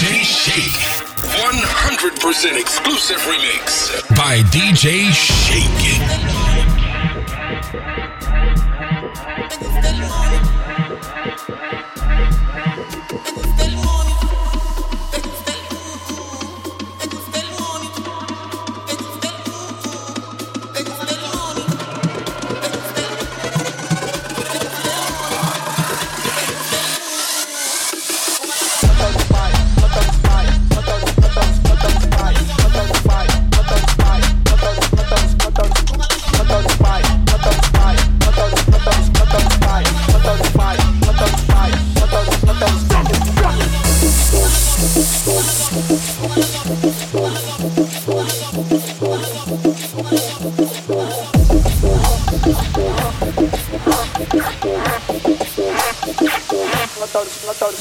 DJ Shake. 100% exclusive remix by DJ Shake.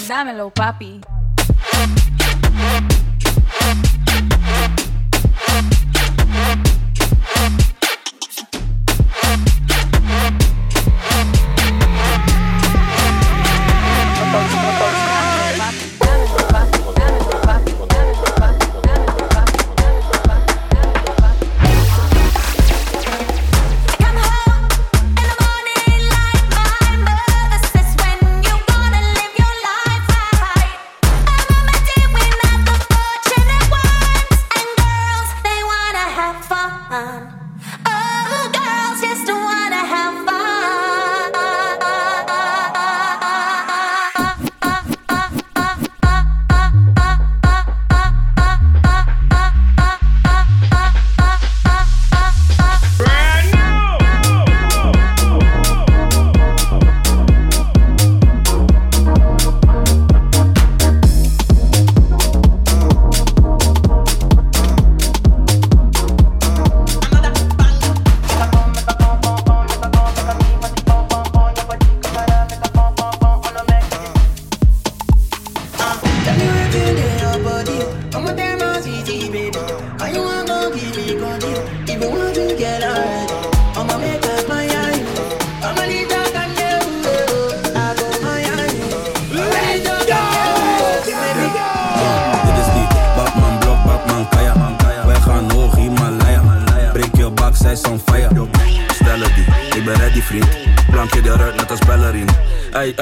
Dámelo, papi.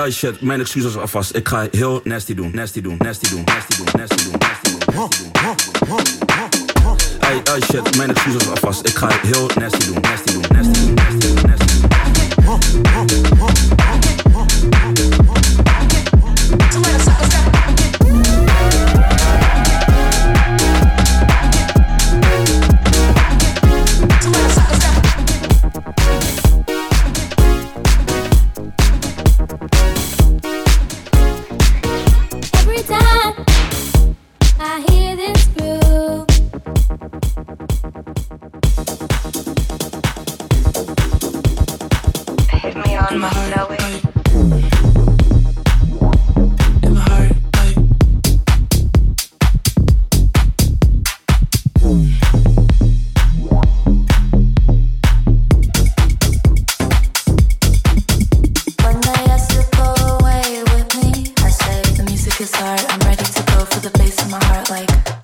Ay shit, mijn excuses alvast. Ik ga heel nasty doen, nasty doen, nasty doen, nasty doen, nasty doen, nasty doen. Ay, ay shit, mijn excuses alvast. Ik ga heel nasty doen, nasty doen, nasty doen, nasty doen, nasty doen. Love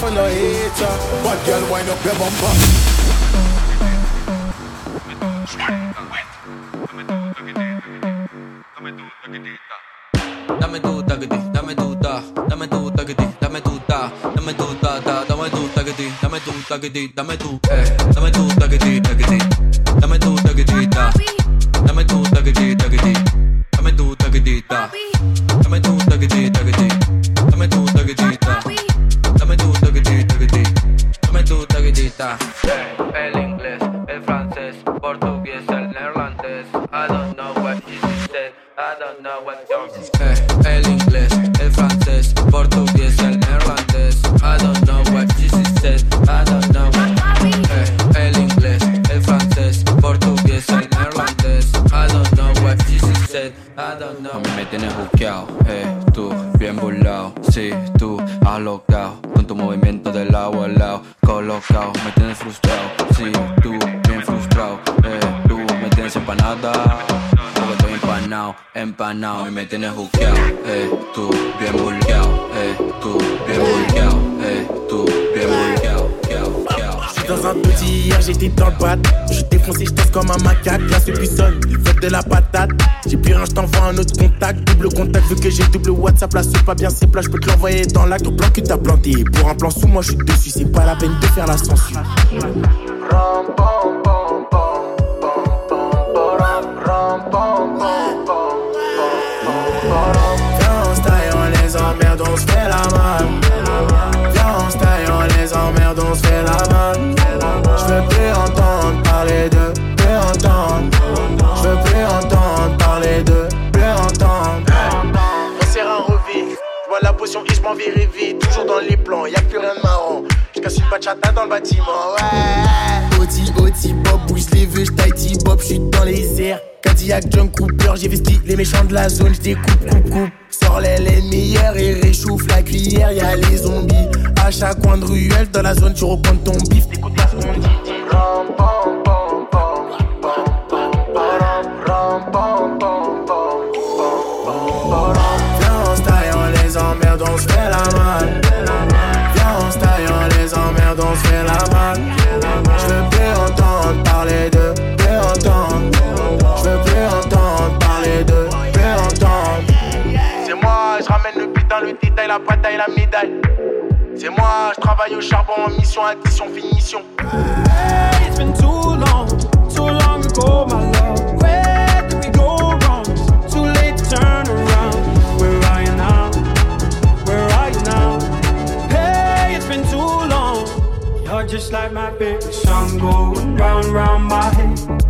for no hater. Girl, wind up your bumper. Dame tu tagdi, dame tu dame tu dame tu dame tu dame tu dame tu dame tu dame tu dame tu. Empanado, y me tienes buqueado, eh, tú, bien burqueado, eh, tú, bien burqueado, eh, tú, bien burqueado. dans un petit hier, j'étais dans le bat. Je défoncé, je comme un macaque. Là, c'est sonne, il veut de la patate. J'ai plus rien, je t'envoie un autre contact. Double contact, vu que j'ai double WhatsApp. Là, c'est pas bien, c'est plat, je peux te l'envoyer dans l'acte. Au plan que t'as planté. Pour un plan sous moi, je suis dessus. C'est pas la peine de faire la censure. Toujours dans les plans, y'a plus rien de marrant. J'casse une bachata dans le bâtiment, ouais. Oti, Oti, Bob, bouge les vœux, j'taille Bob, j'suis dans les airs. Cadillac, John Cooper, j'ai vesti les méchants de la zone, j'découpe, coupe, coupe. Sors les laines meilleures et réchauffe la cuillère, y'a les zombies. À chaque coin de ruelle, dans la zone, tu recomptes ton bif, t'écoutes pas ce qu'on dit. La bataille, la médaille. C'est moi, je travaille au charbon mission, addition, finition. Hey, it's been too go, my love? Where we go wrong? Too late turn around. Where are you now? Where are you now? Hey, it's been too long. You're just like my favorite song going round round my head.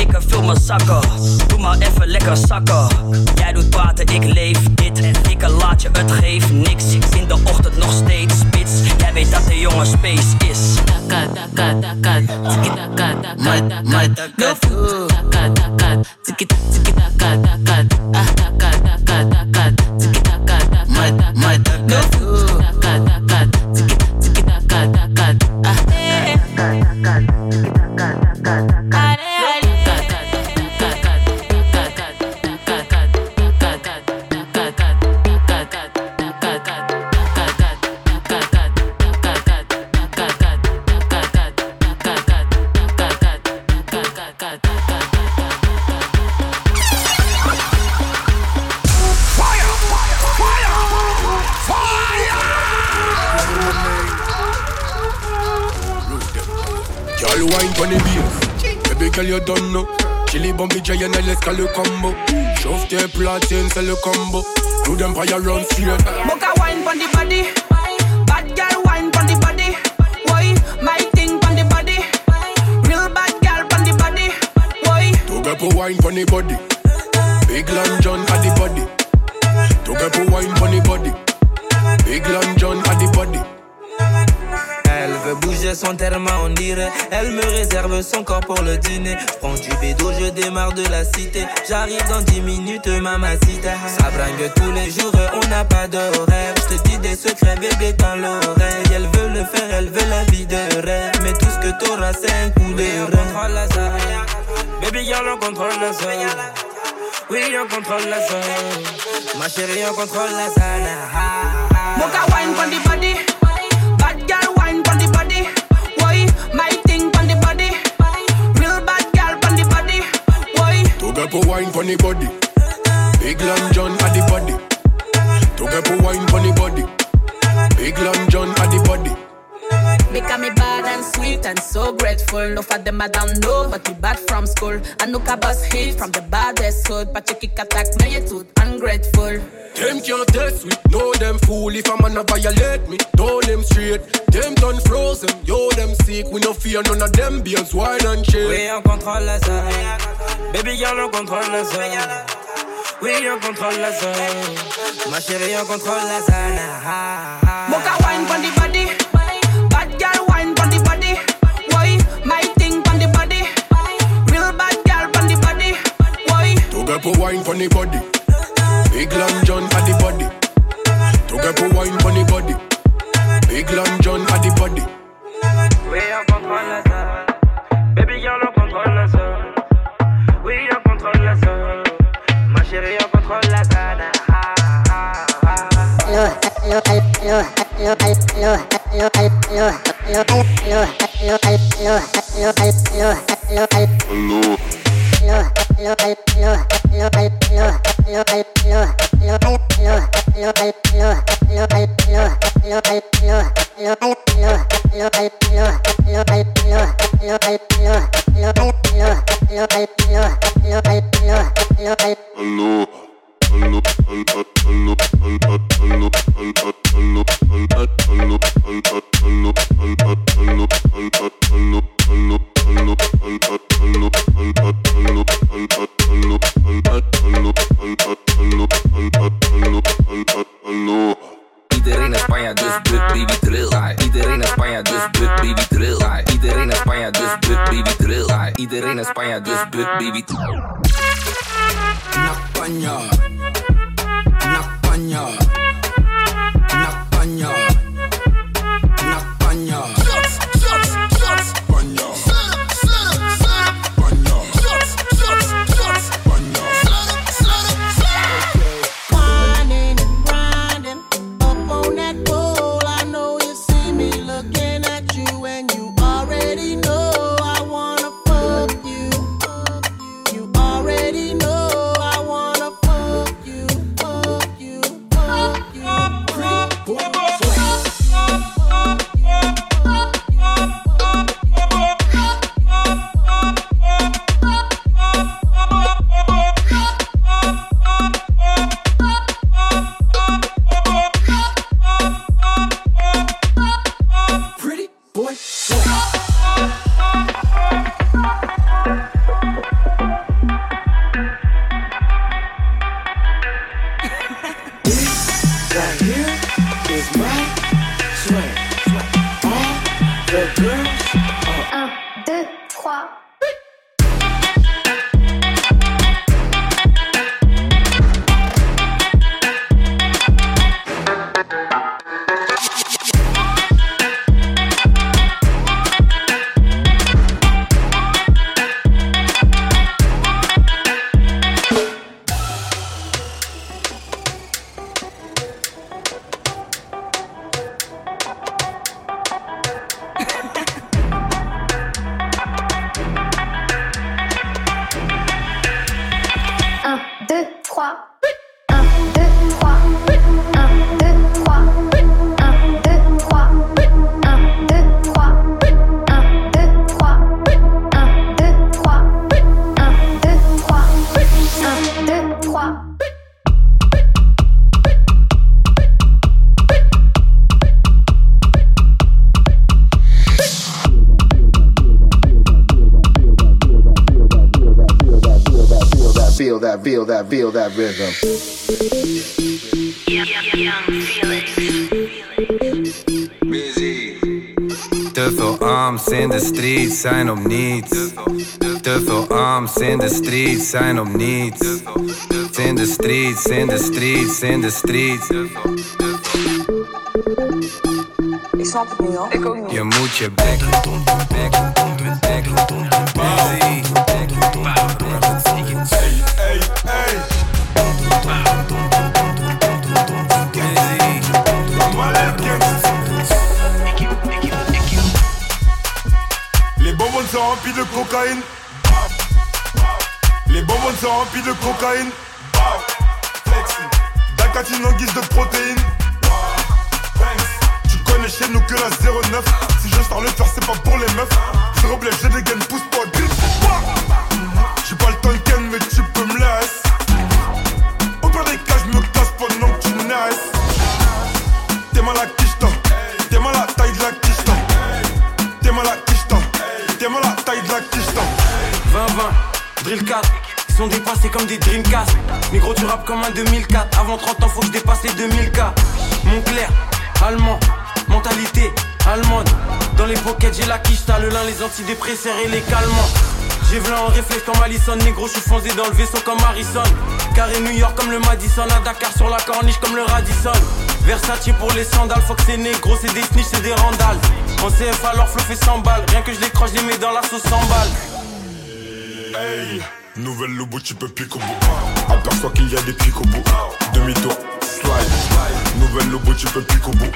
Ik vul mijn zakken. Doe maar even lekker zakken. Jij doet praten, ik leef dit. Ik laat je het geeft niks. In de ochtend nog steeds spits. Jij weet dat de jongen space is. My, Girl wine pon the beat. Baby girl you don't know. Chili and let's call le combo. Chauffe tes platines c'est le combo. Do them fire run straight Boca wine pon the body. Bad girl wine pon the body. Why? My thing pon the body. Real bad girl pon the body. To get pour wine pon the body. Big Long John at the body. To get pour wine pon the body. Big Long John at the body Elle veut bouger son terme, on dirait. Elle me réserve son corps pour le dîner. Prends du bédo, je démarre de la cité. J'arrive dans 10 minutes, mamacita. Ça bringue tous les jours, on n'a pas d'horaire. Je te dis des secrets, bébé, dans l'oreille. Elle veut le faire, elle veut la vie de rêve. Mais tout ce que t'auras, c'est un coup de rein. contrôle la zone. Baby girl, on contrôle la zone. Oui, on contrôle la zone. Ma chérie, on contrôle la zone. Boca wine funny body. For them I don't know, but we bad from school. I know bus hit from the baddest hood. But you kick attack me, you too ungrateful. Them can't test me, know them fool If a man a violate me, down them straight. Them done frozen, yo them sick. We no fear none of them beings, wine and shit Oui on contrôle eh. la zone Baby girl on contrôle eh. la zone Oui on contrôle eh. la zone Ma chérie on contrôle la zone Mocha wine pon the body Bad To get for wine pon the body Big Long John at the body. To get pour wine for the body. Big Long John at the body. Oui, on contrôle la zone. Baby girl, on contrôle la zone. Oui, on contrôle la zone. Ma chérie, on contrôle la zone. Hello, hello, hello, hello, hello, hello, hello, hello, hello, hello, hello, hello, hello, hello, hello. This big baby. En Feel that, feel that, rhythm. Te veel arms in de street zijn om niets. Te veel arms in de street zijn om niets. In de streets, in de streets, in de streets. Ik snap het niet hoor. Ik ook niet. Je moet je bek, bek, bek, bek, Hey, Les bonbons sont remplis de cocaïne. Dacatine en guise de protéines. Tu connais chez nous que la 09. Si je sors le faire, c'est pas pour les meufs. Zéro blé, j'ai des gaines, pousse-toi, grip. J'ai pas le temps de ken, mais tu peux me laisser. Au pire des cas, je me casse pendant que tu naisses. T'es mal à drill 4 Ils sont dépassés comme des Dreamcast. Négro tu rap comme un 2004 Avant 30 ans faut que je dépasse les 2000K Mon clair, allemand. Mentalité allemande. Dans les pockets j'ai la quicheta Le lin, les antidépresseurs et les calmants. J'ai v'là en réflexe comme Allison Négro je suis foncé dans le vaisseau comme Harrison. Carré New York comme le Madison À Dakar sur la corniche comme le Radisson. Versace pour les sandales Faut que c'est négro c'est des snitch c'est des randales. En CF alors flow fait 100 balles. Rien que je les croche je les mets dans la sauce 100 balles Hey, nouvelle lobo, tu peux pique au bout. Aperçois qu'il y a des pics au bout. Demi-tour, slide. Nouvelle lobo, tu peux pique au bout.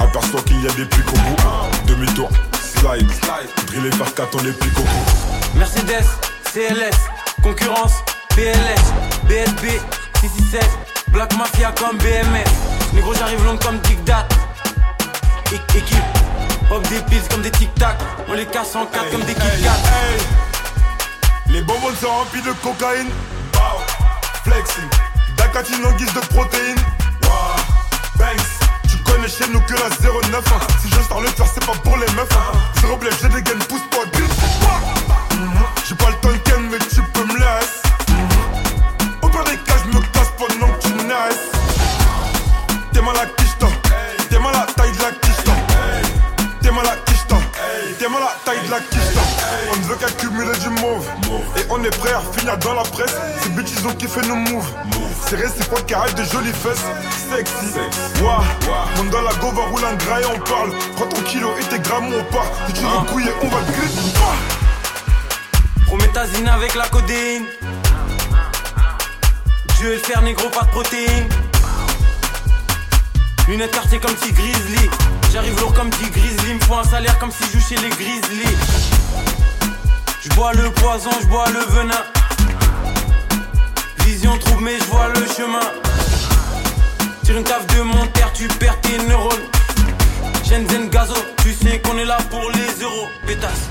Aperçois qu'il y a des pics au bout. Demi-tour, slide. Drill et faire 4 on les pique au bout. Mercedes, CLS, concurrence, PLS, BSB, 667, Black Mafia comme BMS. Négro, j'arrive long comme Tic. É- Équipe, pop des pills comme des tic tac. On les casse en quatre comme des Kit Kat. Les bonbons sont remplis de cocaïne. Wow. Flexing. Dacatine en guise de protéines. Wow. Banks. Tu connais chez nous que la 09. hein. Si je sors le faire, c'est pas pour les meufs. hein. Blé, j'ai des gaines, pousse-toi. Mhm. J'ai pas le temps de ken, mais tu peux me laisser. Mhm. Au pire des cas, je me casse pendant que tu naisses. T'es mal à quicheta. T'es mal à taille de la quicheta. T'es mal à quicheta. T'es mal à taille de la quicheta. On ne veut qu'accumuler du mauve. Et on est prêt à finir dans la presse. Ces bitches ils ont kiffé nos moves. C'est réciproque qui arrête des jolies fesses. Sexy. Monte dans la go, va rouler un gras et on parle. Prends ton kilo et tes grammes, on part. Si tu veux couiller, on va te griller. Prométhazine avec la codéine. Dieu est le fer négro, pas de protéines. Lunettes quartier comme si Grizzly. J'arrive lourd comme dit Grizzly. Me faut un salaire comme si je joue chez les Grizzly. Je bois le poison, je bois le venin. Vision trouble, mais je vois le chemin. Tire une taf de mon terre, tu perds tes neurones. Shenzhen Gazo, tu sais qu'on est là pour les euros. Pétasse.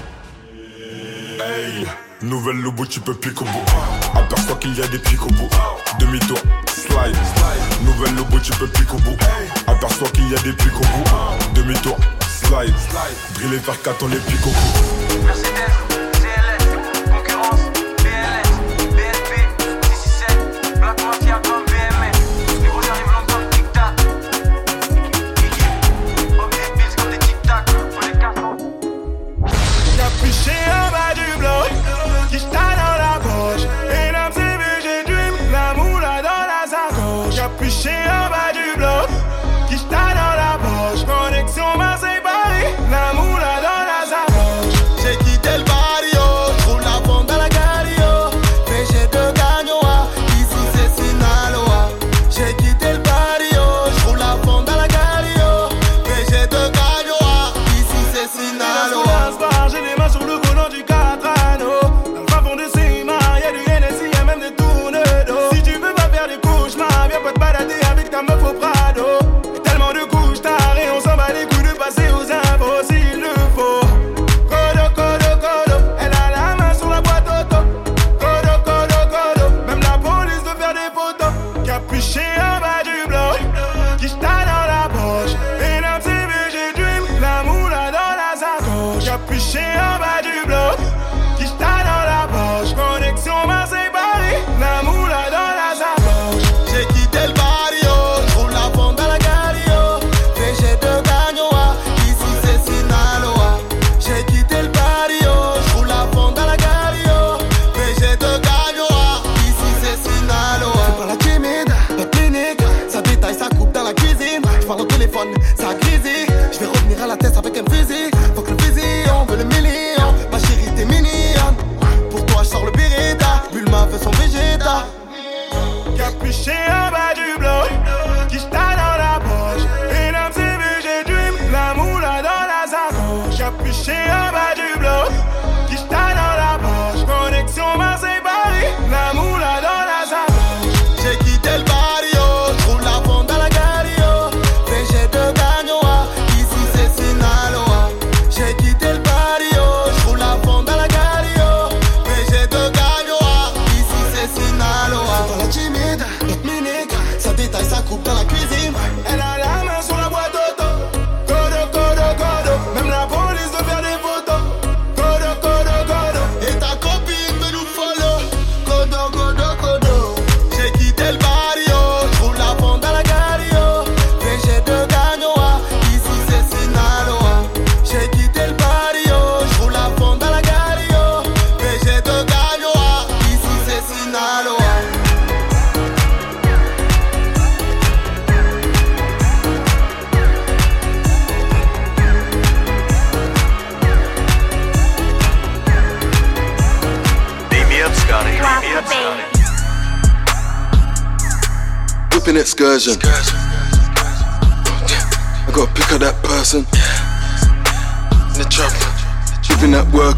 Hey, nouvelle lobo, tu peux pique au bout. Aperçois qu'il y a des pics au bout. Demi-tour, slide. Nouvelle lobo, tu peux pique au bout. Aperçois qu'il y a des pics au bout. Demi-tour, slide. Drill et faire 4 on les pique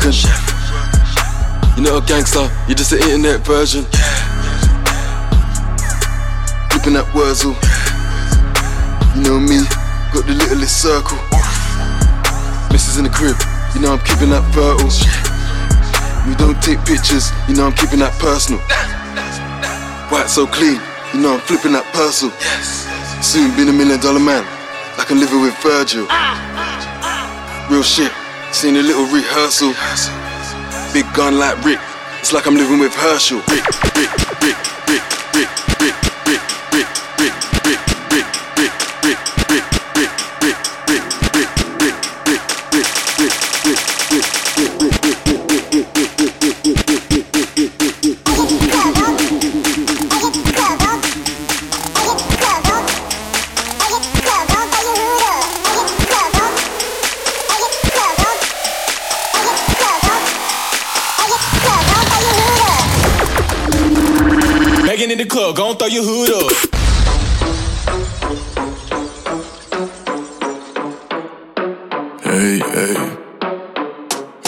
working. You're not a gangster, you're just an internet version. Whipping that Wurzel. You know me, got the littlest circle. Missus in the crib, you know I'm keeping that fertile. We don't take pictures, you know I'm keeping that personal. White so clean, you know I'm flipping that parcel. Soon being a million dollar man, like I'm living with Virgil. Real shit, seen a little rehearsal. Big gun like Rick, it's like I'm living with Herschel. Rick, Rick, Rick,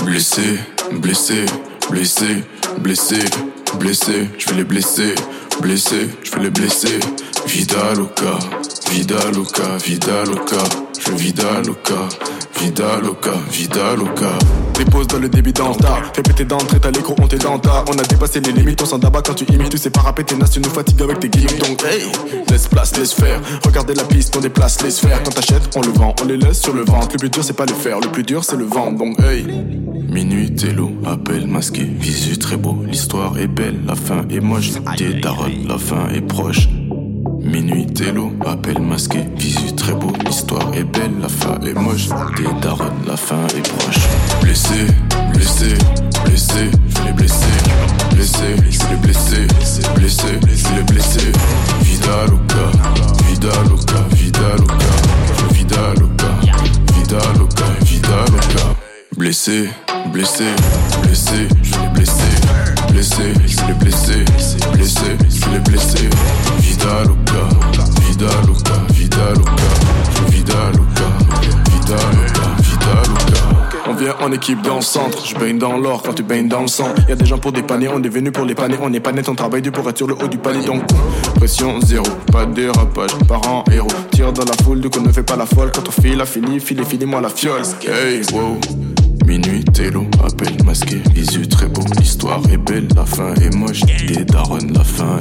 Blessé, blessé, blessé, blessé, blessé, je vais les blesser, blessé, je vais les blesser. Vida loca, vida loca, vida loca, je vida loca, vida loca, vida loca. Dépose dans le débit d'Anta Fais péter d'entrée, t'as l'écran, on t'est dans ta On a dépassé les limites, on s'en d'abat quand tu imites Tu sais pas tes nas, tu nous fatigues avec tes gimmicks Donc hey, laisse place, laisse faire Regardez la piste, on déplace les sphères Quand t'achètes, on le vend, on les laisse sur le ventre Le plus dur c'est pas le faire, le plus dur c'est le vendre Donc hey Minuit, télo, appel masqué, visu très beau. L'histoire est belle, la fin est moche. Des darons, la fin est proche. Minuit, télo, appel masqué, visu très beau. L'histoire est belle, la fin est moche. Des darons, la fin est proche. Blessé, blessé, blessé, je vais les blesser. Blessé, je vais les blesser. Blessé, je vais les blesser. Vida loca, vida loca, vida loca. Vida loca, vida loca, vida loca. Blessé, blessé, blessé, je vais les blesser. Blessé, je vais les blesser. Blessé, je vais les blesser. Vida loca, vida loca, vida loca. Vida loca, en équipe dans le centre, je baigne dans l'or quand tu baignes dans le sang. Y a des gens pour dépanner, on est venu pour les. On n'est pas net, on travaille dur pour être sur le haut du panier. Donc, pression zéro, pas de dérapage, parents héros. Tire dans la foule, du coup ne fais pas la folle. Quand on file, la fini, file finis-moi la fiole. Hey, wow. Minuit, télo, appel masqué, visu très beau. L'histoire est belle, la fin est moche. Des darons, la fin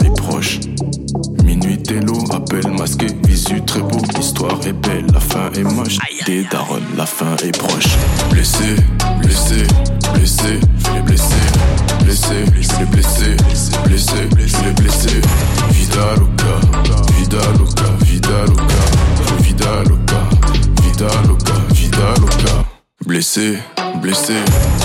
est. Des darons, la fin est proche. Blessé, blessé, blessé, je vais les blesser. Blessé, je vais les blesser. Blessé, je vais les blesser. Vida loca, vida loca, vida loca. Vida loca, vida loca, vida loca. Blessé, blessé, blessé,